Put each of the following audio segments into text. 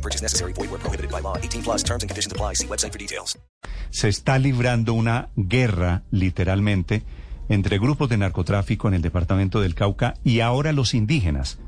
No purchase necessary. Void where prohibited by law. 18 plus terms and conditions apply. See website for details. Se está librando una guerra, literalmente, entre grupos de narcotráfico en el departamento del Cauca y ahora los indígenas.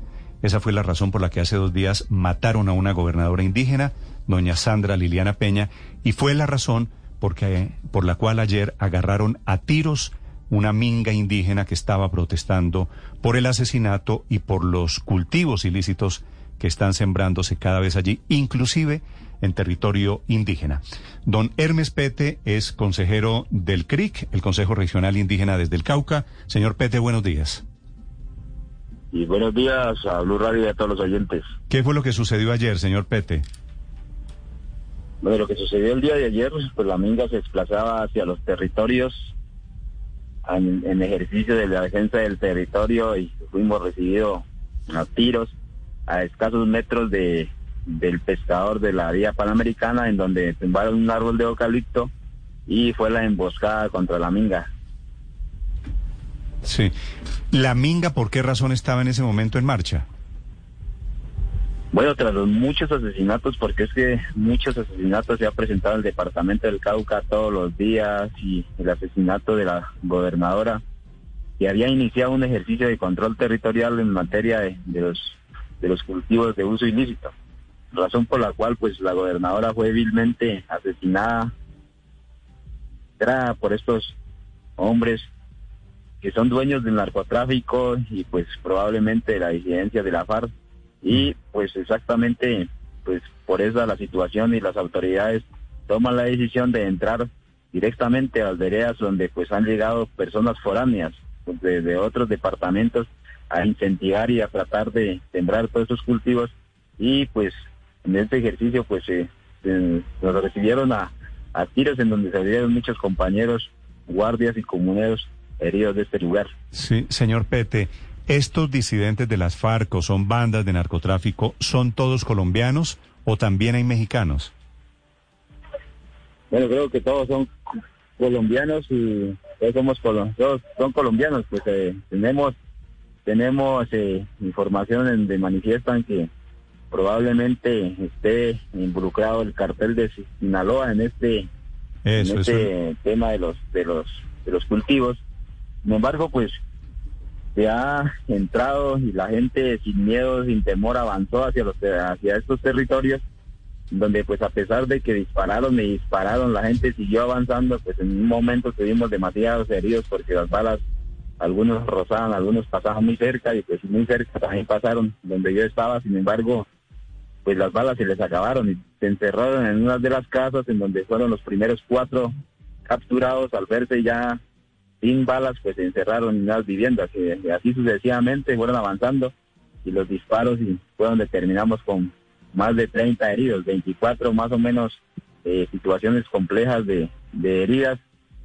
Esa fue la razón por la que hace dos días mataron a una gobernadora indígena, doña Sandra Liliana Peña, y fue la razón porque, por la cual ayer agarraron a tiros una minga indígena que estaba protestando por el asesinato y por los cultivos ilícitos que están sembrándose cada vez allí, inclusive en territorio indígena. Don Hermes Pete es consejero del CRIC, el Consejo Regional Indígena desde el Cauca. Señor Pete, buenos días. Y buenos días a Blue Radio y a todos los oyentes. ¿Qué fue lo que sucedió ayer, señor Pete? Bueno, lo que sucedió el día de ayer, pues la minga se desplazaba hacia los territorios en, en ejercicio de la defensa del territorio y fuimos recibidos a tiros a escasos metros de del pescador de la vía panamericana en donde tumbaron un árbol de eucalipto y fue la emboscada contra la minga. Sí. ¿La minga por qué razón estaba en ese momento en marcha? Bueno, tras los muchos asesinatos, porque es que muchos asesinatos se ha presentado en el departamento del Cauca todos los días y el asesinato de la gobernadora, que había iniciado un ejercicio de control territorial en materia de, de los de los cultivos de uso ilícito, razón por la cual pues la gobernadora fue vilmente asesinada por estos hombres que son dueños del narcotráfico y pues probablemente de la disidencia de la FARC. Y pues exactamente pues por esa la situación y las autoridades toman la decisión de entrar directamente a las veredas donde pues han llegado personas foráneas pues, otros departamentos a incentivar y a tratar de sembrar todos esos cultivos y pues en este ejercicio pues eh, eh, nos recibieron a, a tiros en donde se vieron muchos compañeros, guardias y comuneros heridos de este lugar. Sí, señor Pete, ¿estos disidentes de las FARC o son bandas de narcotráfico son todos colombianos o también hay mexicanos? Bueno, creo que todos son colombianos y todos somos colo- todos son colombianos, pues eh, tenemos tenemos eh, información en donde manifiestan que probablemente esté involucrado el cartel de Sinaloa en este Eso, en eso. este tema de los de los de los cultivos. Sin embargo, pues se ha entrado y la gente sin miedo, sin temor avanzó hacia los hacia estos territorios donde pues a pesar de que dispararon y dispararon, la gente siguió avanzando, pues en un momento tuvimos demasiados heridos porque las balas algunos rozaban, algunos pasaban muy cerca y pues muy cerca también pasaron donde yo estaba, sin embargo, pues las balas se les acabaron y se encerraron en una de las casas en donde fueron los primeros cuatro capturados. Al verse ya sin balas, pues se encerraron en las viviendas y, y así sucesivamente fueron avanzando y los disparos y fue donde terminamos con más de 30 heridos, 24 más o menos eh, situaciones complejas de, de heridas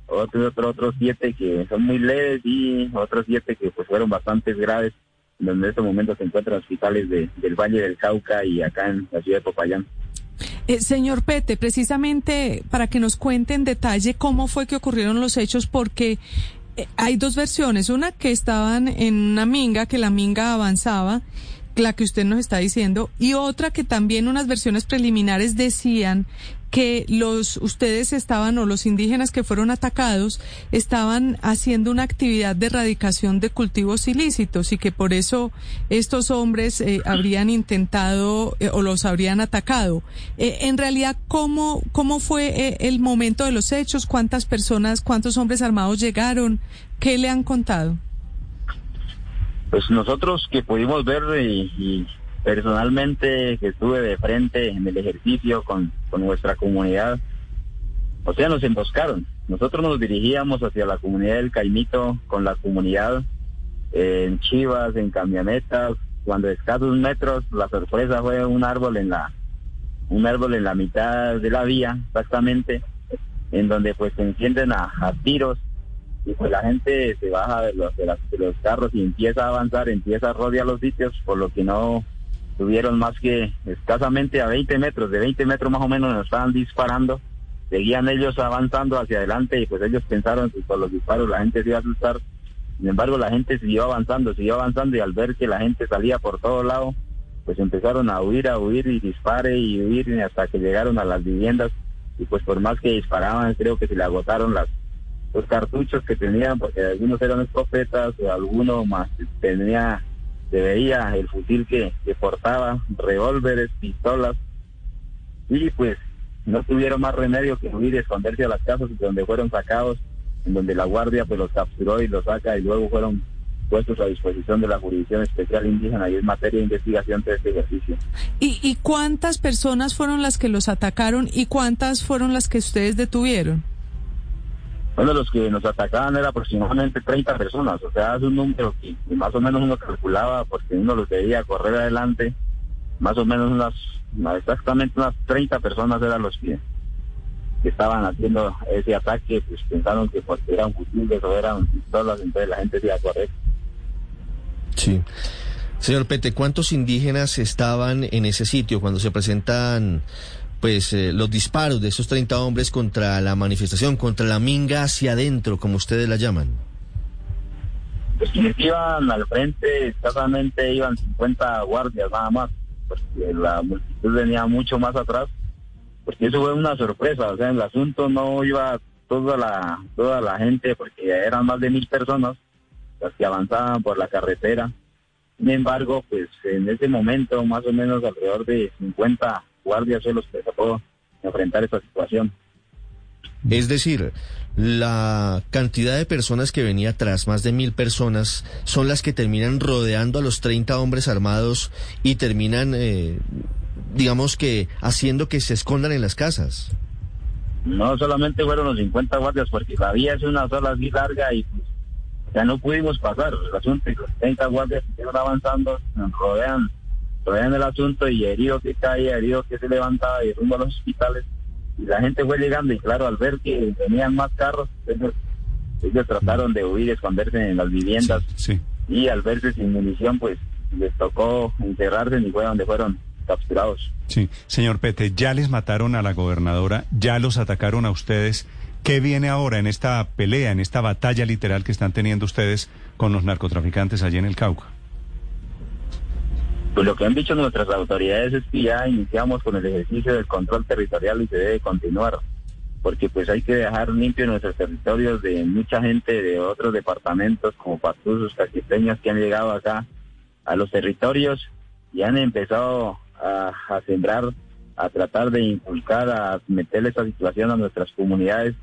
otros otros otros siete que son muy leves y otros siete que pues fueron bastante graves donde en estos momentos se encuentran hospitales de, del Valle del Cauca y acá en la ciudad de Popayán. Eh, señor Pete, precisamente para que nos cuente en detalle cómo fue que ocurrieron los hechos, porque eh, hay dos versiones, una que estaban en una minga, que la minga avanzaba, la que usted nos está diciendo, y otra que también unas versiones preliminares decían que los ustedes estaban o los indígenas que fueron atacados estaban haciendo una actividad de erradicación de cultivos ilícitos y que por eso estos hombres eh, habrían intentado eh, o los habrían atacado. Eh, en realidad, ¿cómo, cómo fue el momento de los hechos? ¿Cuántas personas, cuántos hombres armados llegaron? ¿Qué le han contado? Pues nosotros que pudimos ver y, y personalmente que estuve de frente en el ejercicio con, con nuestra comunidad, o sea, nos emboscaron. Nosotros nos dirigíamos hacia la comunidad del Caimito con la comunidad eh, en chivas, en camionetas, cuando a escasos metros la sorpresa fue un árbol en la un árbol en la mitad de la vía, exactamente, en donde pues se encienden a tiros y pues la gente se baja de los, de, las- de los carros y empieza a avanzar, empieza a rodear los sitios, por lo que no tuvieron más que escasamente a 20 metros, de 20 metros más o menos nos estaban disparando, seguían ellos avanzando hacia adelante y pues ellos pensaron que por los disparos la gente se iba a asustar, sin embargo la gente siguió avanzando, siguió avanzando y al ver que la gente salía por todos lados, pues empezaron a huir, a huir y dispare y huir hasta que llegaron a las viviendas. Y pues por más que disparaban creo que se le agotaron las los cartuchos que tenían porque algunos eran escopetas o alguno más tenía se veía el fusil que, que portaba revólveres pistolas y pues no tuvieron más remedio que huir y esconderse a las casas donde fueron sacados en donde la guardia pues los capturó y los saca y luego fueron puestos a disposición de la jurisdicción especial indígena y es materia de investigación de este ejercicio. ¿Y, ¿Y cuántas personas fueron las que los atacaron y cuántas fueron las que ustedes detuvieron? Bueno, los que nos atacaban era aproximadamente 30 personas, o sea, es un número que más o menos uno calculaba porque uno los veía correr adelante, más o menos unas, exactamente unas 30 personas eran los que, estaban haciendo ese ataque, pues pensaron que porque eran fusiles o eran pistolas, entonces la gente se iba a correr. Sí. Señor Pete, ¿cuántos indígenas estaban en ese sitio cuando se presentan pues eh, los disparos de esos 30 hombres contra la manifestación, contra la minga hacia adentro, como ustedes la llaman? Pues quienes iban al frente, escasamente iban 50 guardias nada más, porque la multitud venía mucho más atrás, porque eso fue una sorpresa, o sea, el asunto no iba toda la, toda la gente, porque eran más de mil personas las que avanzaban por la carretera. Sin embargo, pues en ese momento, más o menos alrededor de 50 guardias son los que tocó enfrentar esta situación. Es decir, la cantidad de personas que venía atrás, más de mil personas, son las que terminan rodeando a los 30 hombres armados y terminan, eh, digamos que, haciendo que se escondan en las casas. No solamente fueron los 50 guardias, porque la vía es una sola así larga y pues, ya no pudimos pasar. El asunto los 30 guardias siguieron avanzando, nos rodean, rodean el asunto y herido que caía, herido que se levantaba y rumbo a los hospitales. Y la gente fue llegando y claro, al ver que venían más carros, ellos, ellos trataron de huir, esconderse en las viviendas Sí. y al verse sin munición, pues les tocó encerrarse y fue donde fueron capturados. Sí, señor Pete, ya les mataron a la gobernadora, ya los atacaron a ustedes. ¿Qué viene ahora en esta pelea, en esta batalla literal que están teniendo ustedes con los narcotraficantes allí en el Cauca? Pues lo que han dicho nuestras autoridades es que ya iniciamos con el ejercicio del control territorial y se debe continuar, porque pues hay que dejar limpio nuestros territorios de mucha gente de otros departamentos como Pastusos, Caquiteños que han llegado acá a los territorios y han empezado a, sembrar, a tratar de inculcar, a meterle esa situación a nuestras comunidades.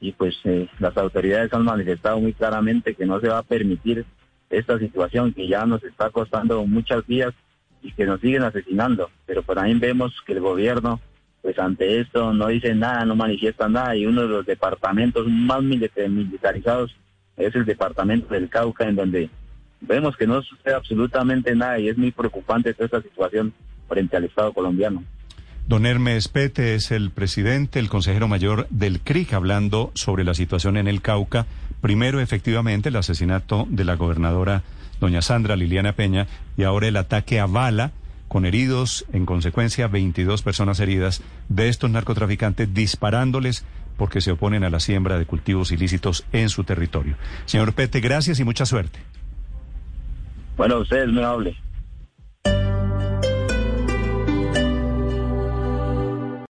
Y pues eh, las autoridades han manifestado muy claramente que no se va a permitir esta situación que ya nos está costando muchas vidas y que nos siguen asesinando. Pero por ahí vemos que el gobierno, pues ante esto no dice nada, no manifiesta nada y uno de los departamentos más milita- militarizados es el departamento del Cauca en donde vemos que no sucede absolutamente nada y es muy preocupante toda esta situación frente al Estado colombiano. Don Hermes Pete es el presidente, el consejero mayor del CRIC, hablando sobre la situación en el Cauca. Primero, efectivamente, el asesinato de la gobernadora doña Sandra Liliana Peña y ahora el ataque a bala con heridos, en consecuencia 22 personas heridas de estos narcotraficantes disparándoles porque se oponen a la siembra de cultivos ilícitos en su territorio. Señor Pete, gracias y mucha suerte. Bueno, ustedes muy hable.